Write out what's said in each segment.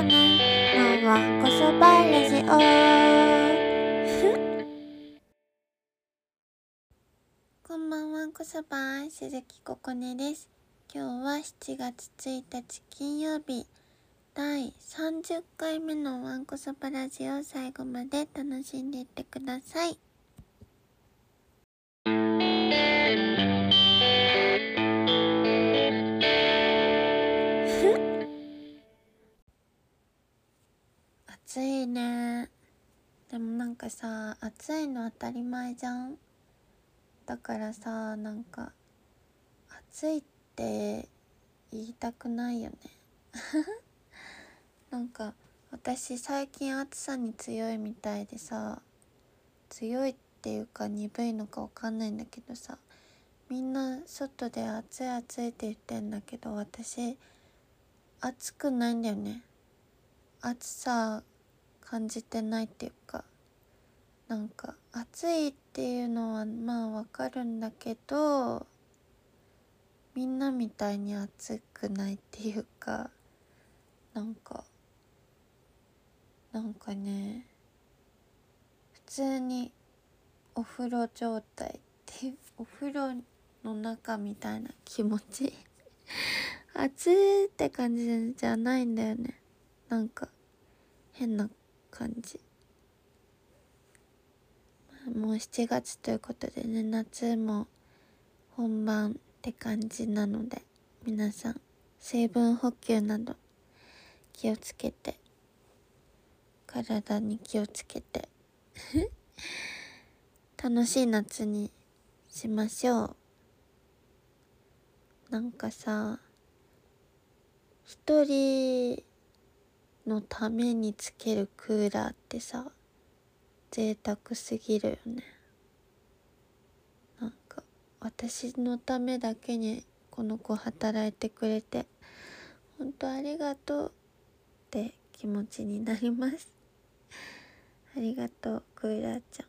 こねのわんこそばラジオこんばんはこそば鈴木ここねです。今日は7月1日金曜日。第30回目のわんこそばラジオ最後まで楽しんでいってください。暑いね。でもなんかさ暑いの当たり前じゃん。だからさなんか暑いって言いたくないよね。なんか私最近暑さに強いみたいでさ強いっていうか鈍いのかわかんないんだけどさみんな外で暑い暑いって言ってんだけど私暑くないんだよね。暑さ感じてないっていうかなんか暑いっていうのはまあわかるんだけどみんなみたいに暑くないっていうかなんかなんかね普通にお風呂状態っていうお風呂の中みたいな気持ち 暑いって感じじゃないんだよね。なんか変な感じ。もう7月ということでね夏も本番って感じなので皆さん水分補給など気をつけて体に気をつけて 楽しい夏にしましょう。なんかさ一人のためにつけるクーラーってさ贅沢すぎるよね。なんか私のためだけにこの子働いてくれて本当ありがとうって気持ちになります。ありがとうクーラーちゃん。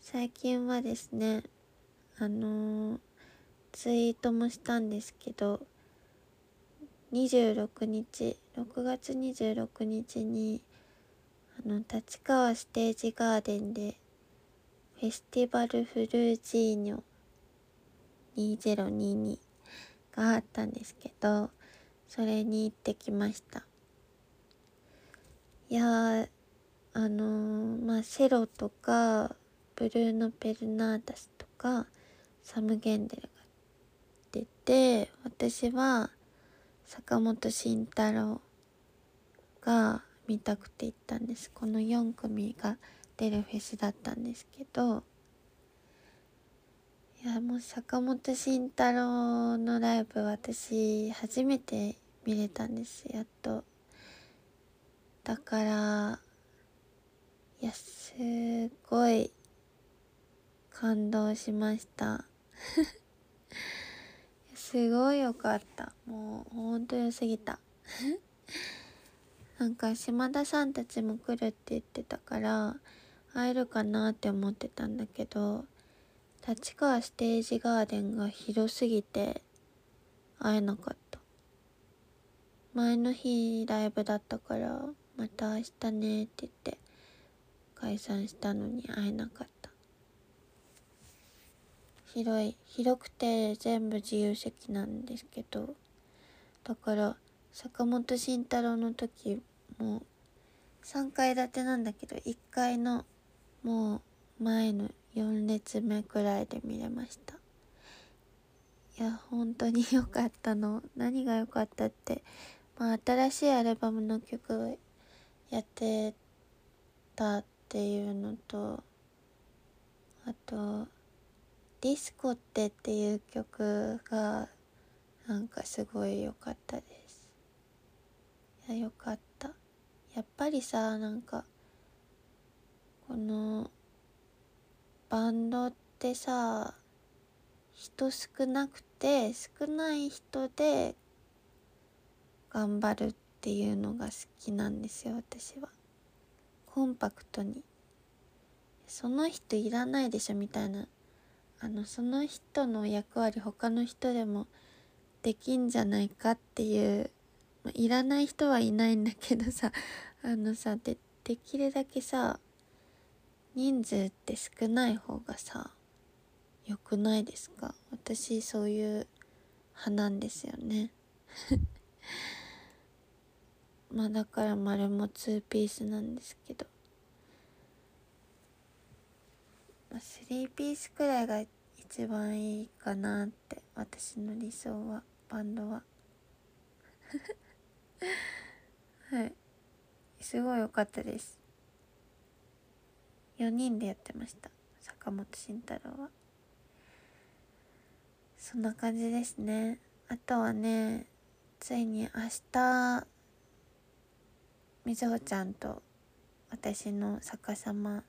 最近はですねあのー、ツイートもしたんですけど26日6月26日にあの立川ステージガーデンでフェスティバルフルージーニョ2022があったんですけどそれに行ってきました。いやあのー、まあセロとかブルーノ・ペルナーダスとかサム・ゲンデルが出て私は坂本慎太郎が見たくて行ったんです。この4組が出るフェスだったんですけどいやもう坂本慎太郎のライブ私初めて見れたんですやっと。だからいやすごい感動しました。すごい良かった。もうほんと良すぎた。なんか島田さんたちも来るって言ってたから会えるかなって思ってたんだけど立川ステージガーデンが広すぎて会えなかった。前の日ライブだったからまた明日ねって言って解散したのに会えなかった。広い広くて全部自由席なんですけどだから坂本慎太郎の時も3階建てなんだけど1階のもう前の4列目くらいで見れました。いや本当に良かったの。何が良かったってまあ新しいアルバムの曲をやってたっていうのとあとディスコってっていう曲がなんかすごい良かったです。いや良かった。やっぱりさなんかこのバンドってさ人少なくて少ない人で頑張るっていうのが好きなんですよ私は。コンパクトに。その人いらないでしょみたいなあのその人の役割他の人でもできんじゃないかっていういらない人はいないんだけどさ あのさでできるだけさ人数って少ない方がさ良くないですか？私そういう派なんですよね。まあだから丸も2ピースなんですけど、まあ、3ピースくらいが一番いいかなって私の理想はバンドは。はい。すごい良かったです。4人でやってました。坂本慎太郎は。そんな感じですね。あとはねついに明日みずほちゃんと私の逆さま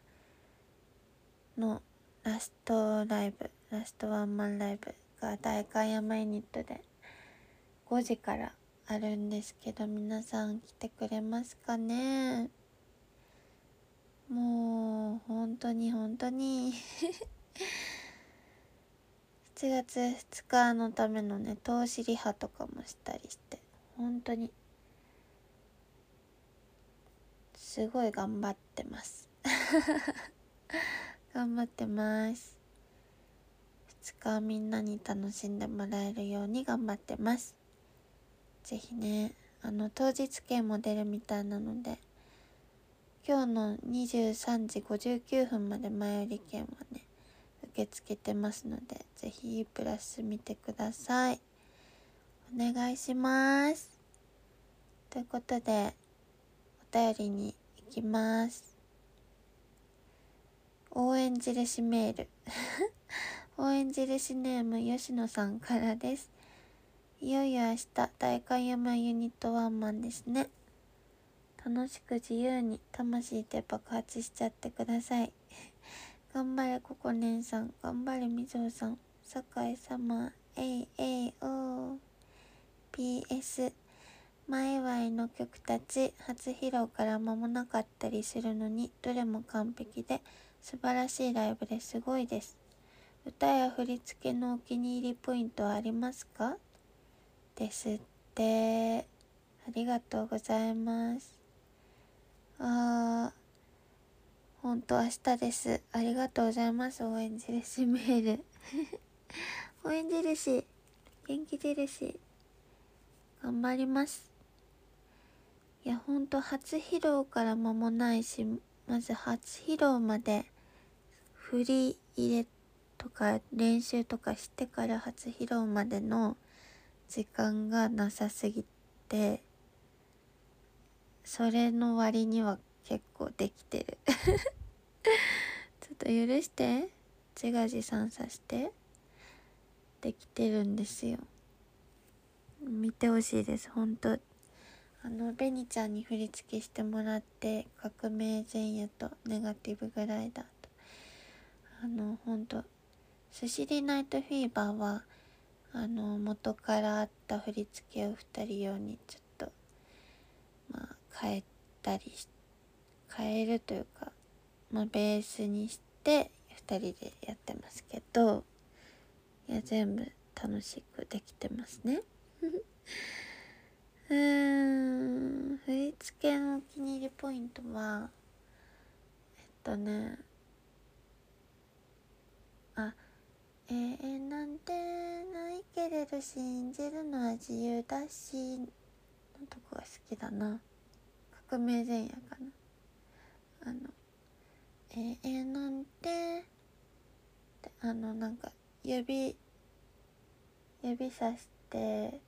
のラストライブラストワンマンライブが大観山ユニットで5時からあるんですけど皆さん来てくれますかね？もう本当に本当に。7月2日のためのね投資リハとかもしたりして本当に。すごい頑張ってます。頑張ってます。2日みんなに楽しんでもらえるように頑張ってます。是非ねあの当日券も出るみたいなので今日の23時59分まで前売り券はね受け付けてますので是非プラス見てください。お願いします。ということでお便りに行きます。応援印メール。応援印ネーム吉野さんからです。いよいよ明日大観山ユニットワンマンですね。楽しく自由に魂で爆発しちゃってください。頑張れここねんさん。頑張れみぞうさん。酒井様 AAO PS 前祝いの曲たち初披露から間もなかったりするのにどれも完璧で素晴らしいライブですごいです。歌や振り付けのお気に入りポイントはありますか？ですって。ありがとうございます。あーほんと明日です。ありがとうございます。応援印メール。応援印元気印頑張ります。いやほんと初披露から間もないしまず初披露まで振り入れとか練習とかしてから初披露までの時間がなさすぎてそれの割には結構できてる。ちょっと許して。自画自賛させて。できてるんですよ。見てほしいです。本当。あのベニちゃんに振り付けしてもらって革命前夜とネガティブグライダーあのほんとスシリナイトフィーバーはあの元からあった振り付けを2人用にちょっとまあ変えたりし変えるというかまあベースにして2人でやってますけどいや全部楽しくできてますね。うーん振り付けのお気に入りポイントはえっとねあ永遠なんてないけれど信じるのは自由だしのとこが好きだな。革命前夜かな。あの永遠なんてあのなんか指指さして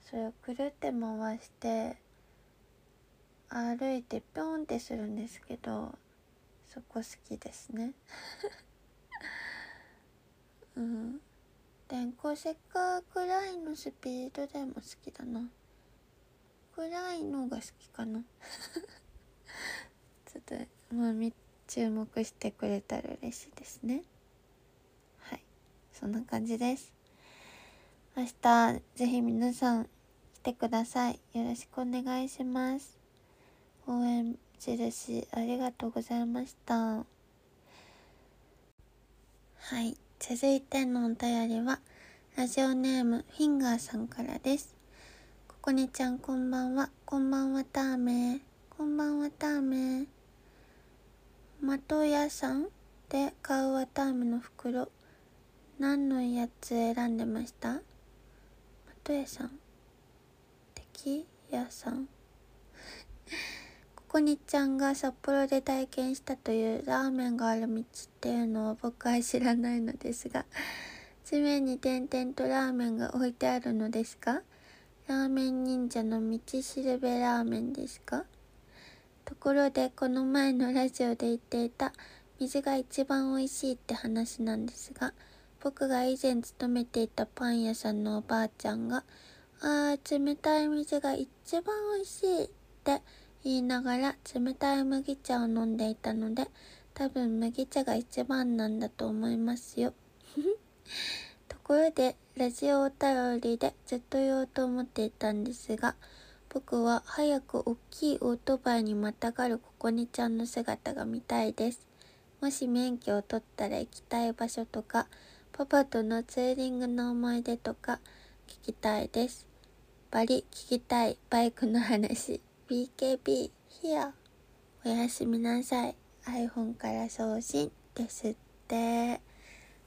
それをくるって回して歩いてピョンってするんですけどそこ好きですね。うん。電光石火くらいのスピードでも好きだな。くらいのが好きかな。ちょっとまあ注目してくれたら嬉しいですね。はい。そんな感じです。明日ぜひ皆さん来てください。よろしくお願いします。応援印ありがとうございました。はい、続いてのお便りは、ラジオネームフィンガーさんからです。ここねちゃんこんばんは。こんばんはターメこんばんはターメ的屋さんで買うわたあめの袋。何のやつ選んでました？的屋さん。敵屋さん。こにちゃんが札幌で体験したというラーメンがある道っていうのを僕は知らないのですが 地面に点々とラーメンが置いてあるのですか？ラーメン忍者の道しるべラーメンですか？ところでこの前のラジオで言っていた水が一番美味しいって話なんですが僕が以前勤めていたパン屋さんのおばあちゃんが「あー冷たい水が一番美味しい」って言いながら冷たい麦茶を飲んでいたので多分麦茶が一番なんだと思いますよ。ところでラジオお便りでずっと言おうと思っていたんですが僕は早く大きいオートバイにまたがるここねちゃんの姿が見たいです。もし免許を取ったら行きたい場所とかパパとのツーリングの思い出とか聞きたいです。バリ聞きたいバイクの話 BKB ヒアおやすみなさい。iPhone から送信ですって。あ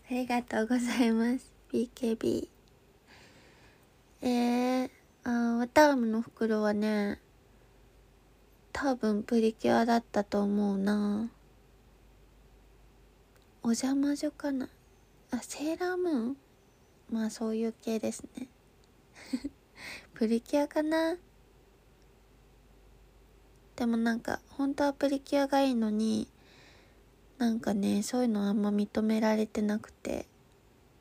りがとうございます。BKB えー、あワタームの袋はね多分プリキュアだったと思うな。お邪魔女かな。あセーラームーン？まあそういう系ですね。プリキュアかな。でもなんか本当はプリキュアがいいのになんかねそういうのあんま認められてなくて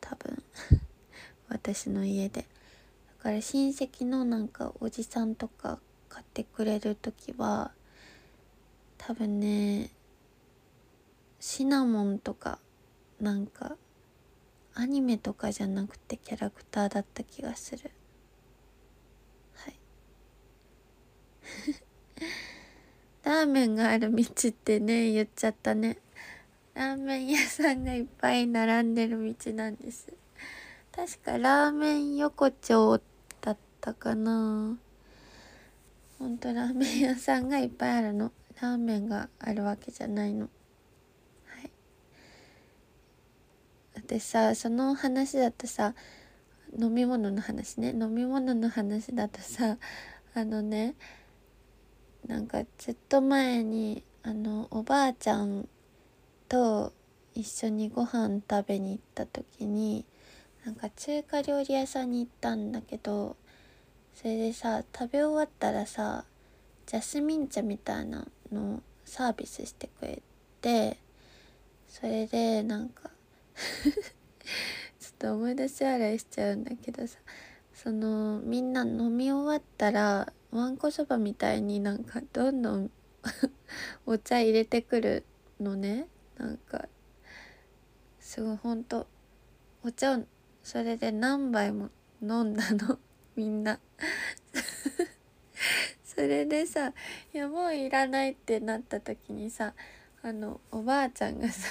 多分。私の家で。だから親戚のなんかおじさんとか買ってくれる時は多分ねシナモンとかなんかアニメとかじゃなくてキャラクターだった気がする。はい。ラーメンがある道ってね言っちゃったね。ラーメン屋さんがいっぱい並んでる道なんです。確かラーメン横丁だったかな。ほんとラーメン屋さんがいっぱいあるの。ラーメンがあるわけじゃないの。はい。でさその話だとさ飲み物の話ね。飲み物の話だとさあのねなんかずっと前にあのおばあちゃんと一緒にご飯食べに行った時になんか中華料理屋さんに行ったんだけどそれでさ食べ終わったらさジャスミン茶みたいなのサービスしてくれてそれでなんかちょっと思い出し笑いしちゃうんだけどさそのみんな飲み終わったらわんこそばみたいになんかどんどん お茶入れてくるのね。なんかすごいほんとお茶をそれで何杯も飲んだの。みんな。それでさいやもういらないってなった時にさあのおばあちゃんがさ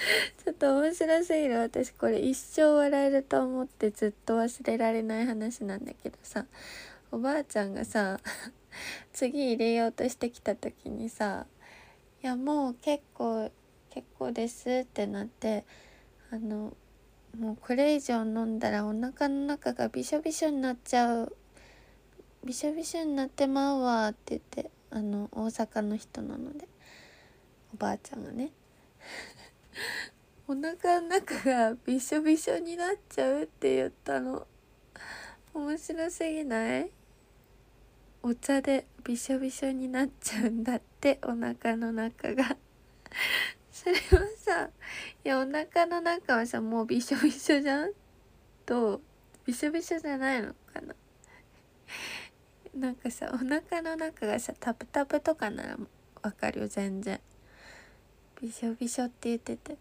ちょっと面白すぎる。私これ一生笑えると思ってずっと忘れられない話なんだけどさ。おばあちゃんがさ 次入れようとしてきた時にさ「いやもう結構結構です」ってなってあのもうこれ以上飲んだらお腹の中がびしょびしょになっちゃう。びしょびしょになってまうわって言ってあの大阪の人なので。おばあちゃんがね。お腹の中がびしょびしょになっちゃうって言ったの。面白すぎない？お茶でびしょびしょになっちゃうんだってお腹の中が。それはさいやお腹の中はさもうびしょびしょじゃん？とびしょびしょじゃないのかな？なんかさお腹の中がさタプタプとかならわかるよ全然。びしょびしょって言ってて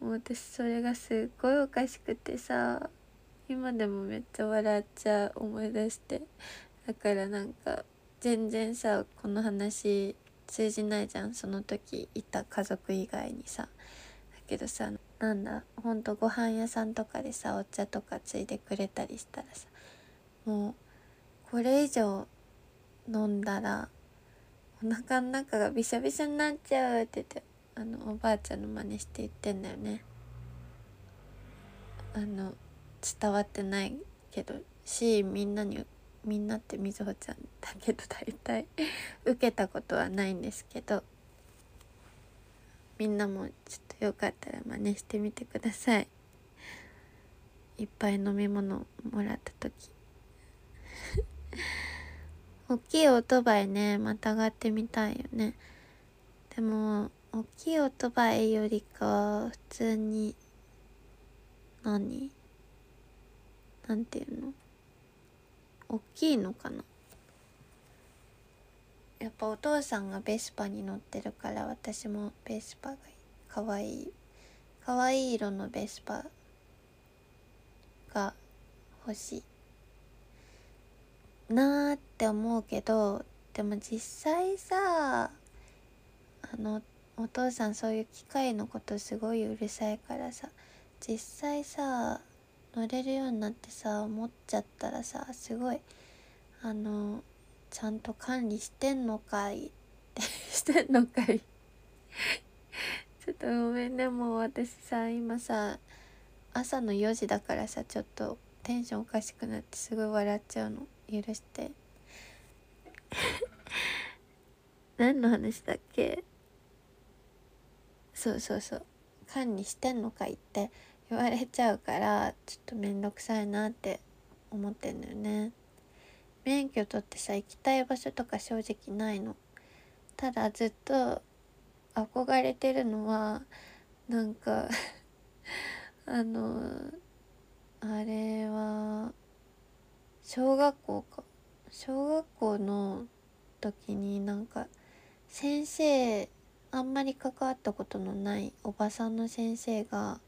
もう私それがすっごいおかしくてさ今でもめっちゃ笑っちゃう思い出してだからなんか全然さこの話通じないじゃんその時いた家族以外にさ。だけどさなんだほんとご飯屋さんとかでさお茶とかついでくれたりしたらさもうこれ以上飲んだらお腹の中がびしゃびしゃになっちゃうって言ってあのおばあちゃんの真似して言ってんだよね。あの伝わってないけどしみんなにみんなってみずほちゃんだけど大体。受けたことはないんですけどみんなもちょっとよかったら真似してみてください。いっぱい飲み物もらった時。大きいオートバイねまたがってみたいよね。でも大きいオートバイよりかは普通に何？なんていうの？大きいのかな？やっぱお父さんがベスパに乗ってるから私もベスパがかわいい。かわいい色のベスパが欲しい。なーって思うけどでも実際さあのお父さんそういう機械のことすごいうるさいからさ実際さ乗れるようになってさ持っちゃったらさすごいあのちゃんと管理してんのかいって してんのかい。ちょっとごめんねもう私さ今さ朝の4時だからさちょっとテンションおかしくなってすごい笑っちゃうの。許して。何の話だっけ？そうそうそう。管理してんのかいって言われちゃうからちょっとめんどくさいなって思ってんだよね。免許取ってさ行きたい場所とか正直ないの。ただずっと憧れてるのはなんか あのあれは小学校か。小学校の時になんか先生あんまり関わったことのないおばさんの先生が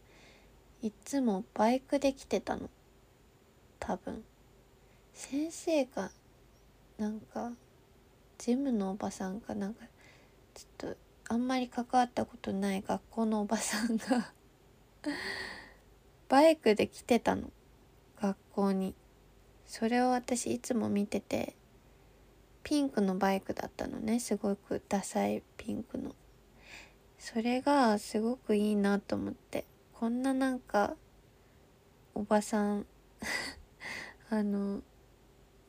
いつもバイクで来てたの。多分。先生がなんかジムのおばさんかなんかちょっとあんまり関わったことない学校のおばさんが バイクで来てたの。学校に。それを私いつも見ててピンクのバイクだったのね。すごくダサいピンクの。それがすごくいいなと思って。こんななんかおばさん あの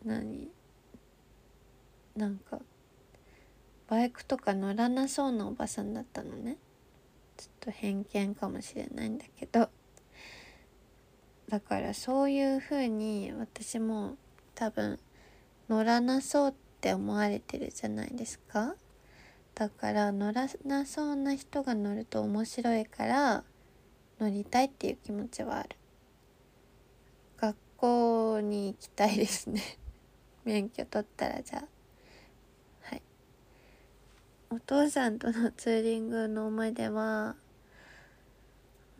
何なんかバイクとか乗らなそうなおばさんだったのね。ちょっと偏見かもしれないんだけど。だからそういう風に私も多分乗らなそうって思われてるじゃないですか。だから乗らなそうな人が乗ると面白いから乗りたいっていう気持ちはある。学校に行きたいですね。免許取ったらじゃあ。はい。お父さんとのツーリングの思い出は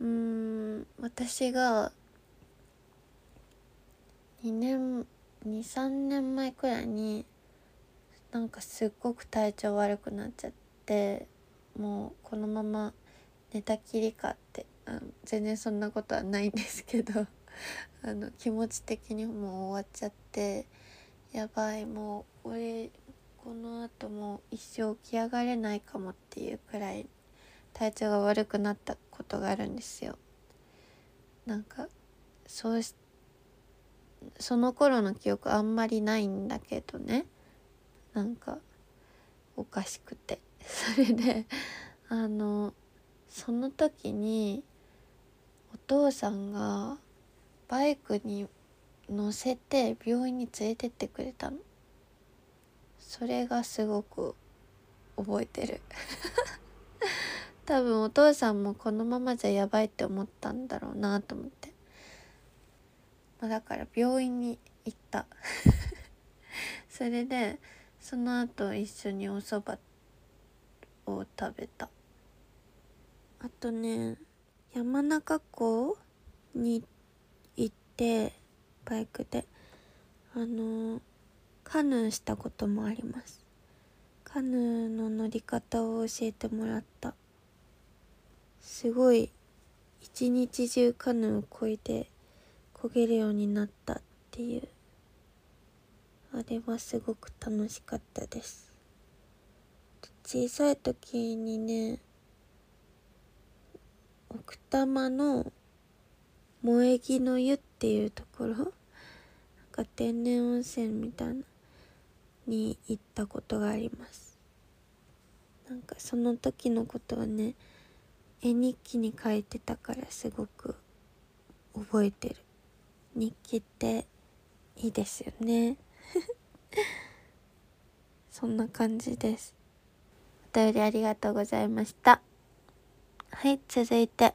うーん私が2年23年前くらいになんかすっごく体調悪くなっちゃってもうこのまま寝たきりかってあ全然そんなことはないんですけど あの気持ち的にもう終わっちゃってやばいもう俺この後もう一生起き上がれないかもっていうくらい体調が悪くなったことがあるんですよ。なんかそうしその頃の記憶あんまりないんだけどねなんかおかしくて。それであのその時にお父さんがバイクに乗せて病院に連れてってくれたの。それがすごく覚えてる。多分お父さんもこのままじゃやばいって思ったんだろうなと思って。まあ、だから病院に行った。それでその後一緒にお蕎麦を食べた。あとね山中湖に行ってバイクであのカヌーしたこともあります。カヌーの乗り方を教えてもらった。すごい一日中カヌーをこいで焦げるようになったっていう。あれはすごく楽しかったです。小さい時にね奥多摩の萌木の湯っていうところなんか天然温泉みたいなに行ったことがあります。なんかその時のことはね絵日記に書いてたからすごく覚えてる。日記っていいですよね。そんな感じです。お便りありがとうございました。はい続いて。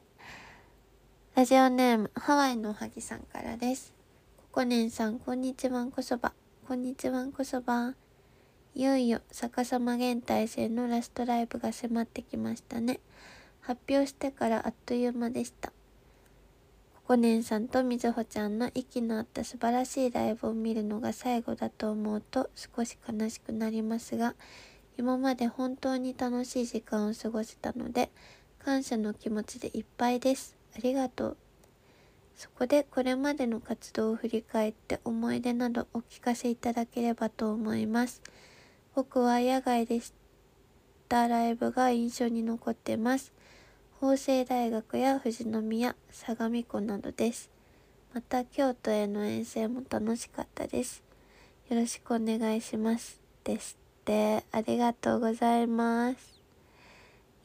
ラジオネームハワイのおはぎさんからです。ここねんさんこんにちはんこそば。こんにちはんこそば。いよいよ逆さま現代戦のラストライブが迫ってきましたね。発表してからあっという間でした。ここねんさんとみずほちゃんの息の合った素晴らしいライブを見るのが最後だと思うと少し悲しくなりますが、今まで本当に楽しい時間を過ごせたので、感謝の気持ちでいっぱいです。ありがとう。そこでこれまでの活動を振り返って思い出などお聞かせいただければと思います。僕は野外でしたライブが印象に残ってます。法政大学や富士宮、相模湖などです。また京都への遠征も楽しかったです。よろしくお願いします。ですって。ありがとうございます。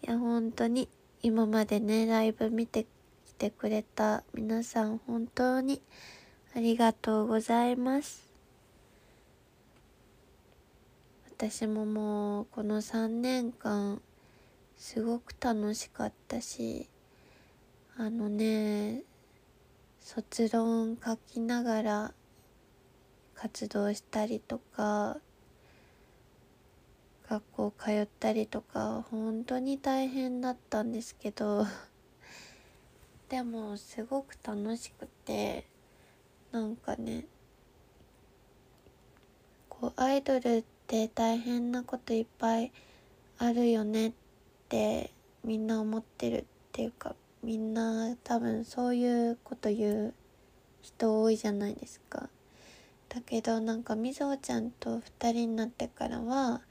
いや、本当に今までね、ライブ見てきてくれた皆さん本当にありがとうございます。私ももうこの3年間すごく楽しかったしあのね卒論書きながら活動したりとか学校通ったりとか本当に大変だったんですけど でもすごく楽しくてなんかねこうアイドルって大変なこといっぱいあるよねってってみんな思ってるっていうかみんな多分そういうこと言う人多いじゃないですか。だけどなんかみぞおちゃんと2人になってからは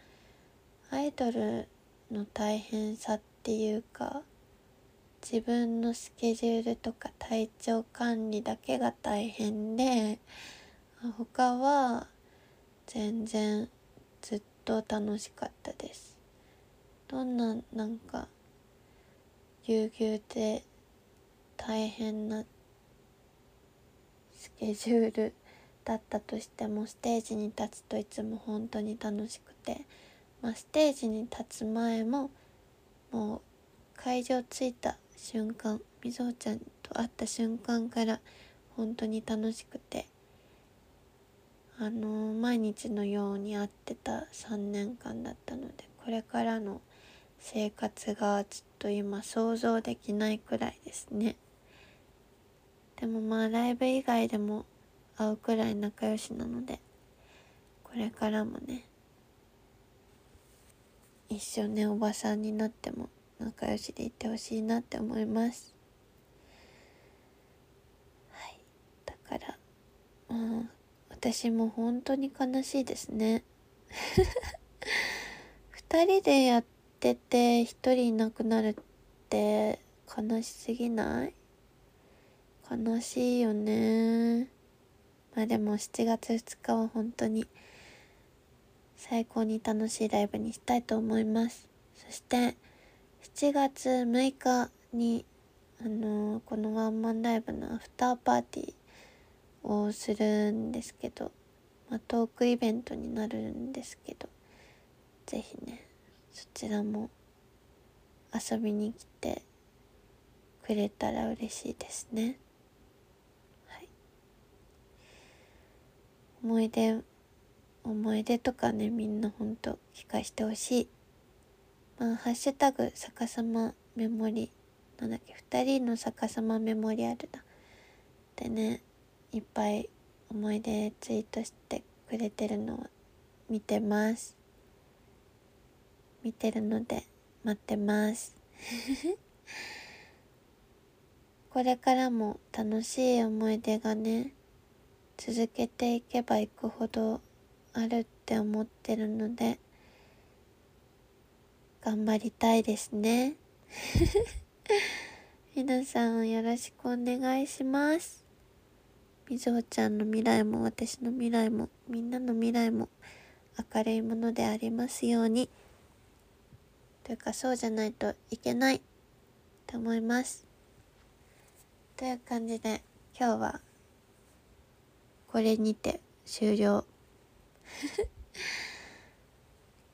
アイドルの大変さっていうか自分のスケジュールとか体調管理だけが大変で他は全然ずっと楽しかったです。どんななんかぎゅうぎゅうで大変なスケジュールだったとしてもステージに立つといつも本当に楽しくて、まあ、ステージに立つ前ももう会場着いた瞬間みぞおちゃんと会った瞬間から本当に楽しくてあの毎日のように会ってた3年間だったのでこれからの生活がちょっと今想像できないくらいですね。でもまあライブ以外でも会うくらい仲良しなのでこれからもね一生ねおばさんになっても仲良しでいてほしいなって思います。はい。だからうん私も本当に悲しいですね。二人でやっってて一人いなくなるって悲しすぎない？悲しいよね。まあでも7月2日は本当に最高に楽しいライブにしたいと思います。そして7月6日にあのー、このワンマンライブのアフターパーティーをするんですけど、まあ、トークイベントになるんですけど是非ねそちらも遊びに来てくれたら嬉しいですね。はい、思い出思い出とかねみんなほんと聞かしてほしい。まあ、ハッシュタグ逆さまメモリなんだっけ2人の逆さまメモリアルだでねいっぱい思い出ツイートしてくれてるのを見てます見てるので待ってます。これからも楽しい思い出がね続けていけばいくほどあるって思ってるので頑張りたいですね。皆さんよろしくお願いします。みずほちゃんの未来も私の未来もみんなの未来も明るいものでありますように。というかそうじゃないといけないと思います。という感じで今日はこれにて終了。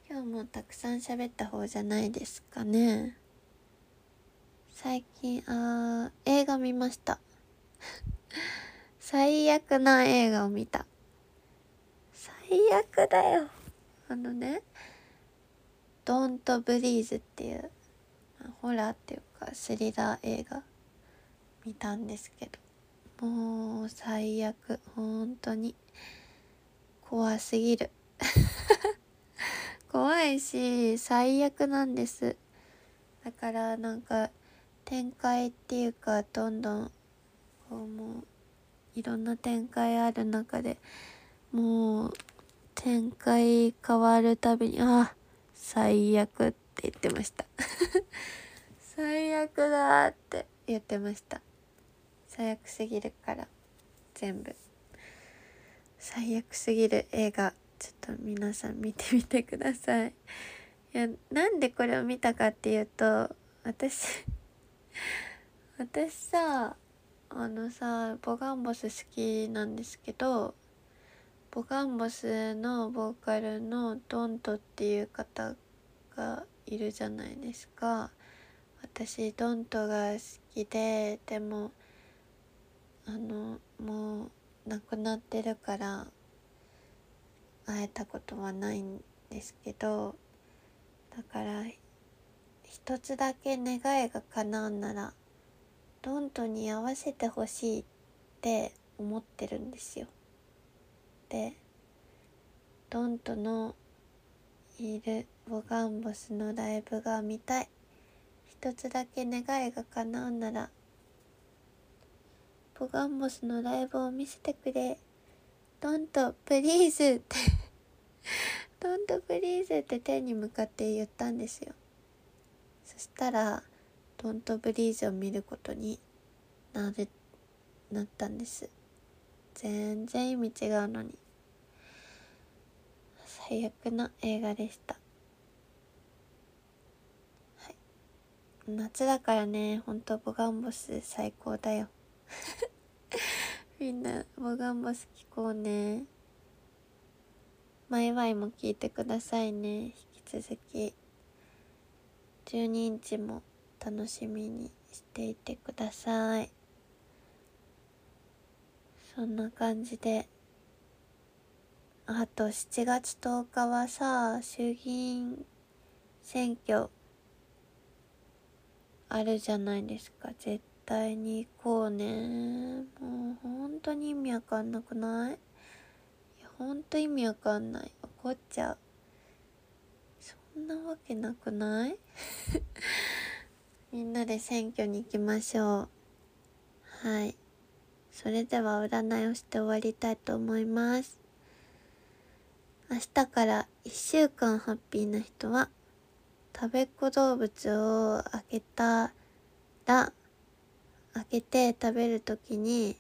今日もたくさん喋った方じゃないですかね。最近あー映画見ました。最悪な映画を見た。最悪だよ。あのね「ドント・ブリーズ」っていうホラーっていうかスリラー映画見たんですけどもう最悪本当に怖すぎる。怖いし最悪なんです。だからなんか展開っていうかどんどんこうもういろんな展開ある中でもう展開変わるたびにあ最悪って言ってました。最悪だって言ってました。最悪すぎるから全部。最悪すぎる映画ちょっと皆さん見てみてください。いやなんでこれを見たかっていうと私私さあのさボガンボス好きなんですけどボガンボスのボーカルのドントっていう方がいるじゃないですか私ドントが好きででもあのもう亡くなってるから会えたことはないんですけどだから一つだけ願いが叶うならドントに合わせてほしいって思ってるんですよ。でドントのいるボガンボスのライブが見たい。一つだけ願いが叶うならボガンボスのライブを見せてくれ。ドントプリーズって ドントプリーズって天に向かって言ったんですよ。そしたらドントブリーズを見ることになるなったんです。全然意味違うのに。最悪な映画でした。はい。夏だからねほんとボガンボス最高だよ。みんなボガンボス聞こうね。マイワイも聞いてくださいね。引き続き。12日も楽しみにしていてくださいそんな感じで。あと7月10日はさ衆議院選挙あるじゃないですか。絶対に行こうね。もう本当に意味わかんなくない？いや本当意味わかんない。怒っちゃう。そんなわけなくない？みんなで選挙に行きましょう。はい。それでは占いをして終わりたいと思います。明日から1週間ハッピーな人は食べっ子動物を開けたら開けて食べる時に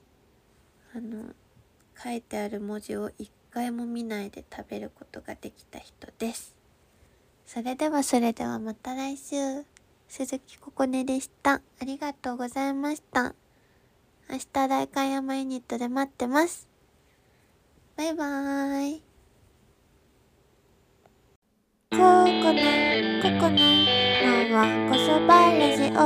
あの書いてある文字を一回も見ないで食べることができた人です。それではそれではまた来週。鈴木ここねでした。ありがとうございました。明日大観山ユニットで待ってます。バイバーイ。ここのここののわこそばラジオ。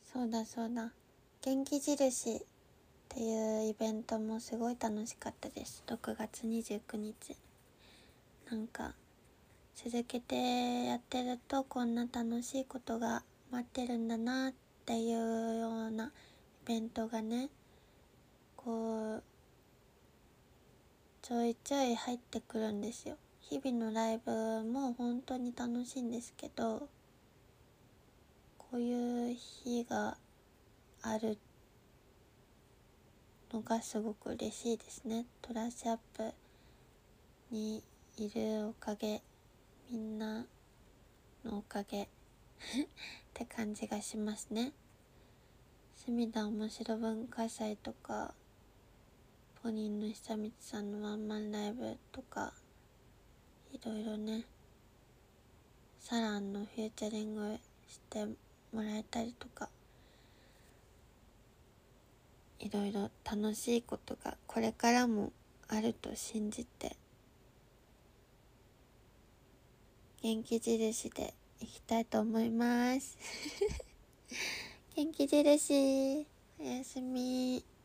そうだそうだ。元気印っていうイベントもすごい楽しかったです。6月29日。なんか続けてやってるとこんな楽しいことが待ってるんだなっていうようなイベントがねこうちょいちょい入ってくるんですよ。日々のライブも本当に楽しいんですけどこういう日があるのがすごく嬉しいですね。トラッシュアップにいるおかげみんなのおかげ って感じがしますね。隅田面白文化祭とかポニーの久光さんのワンマンライブとかいろいろねサランのフューチャリングしてもらえたりとかいろいろ楽しいことがこれからもあると信じて元気印でいきたいと思います。元気印。おやすみ。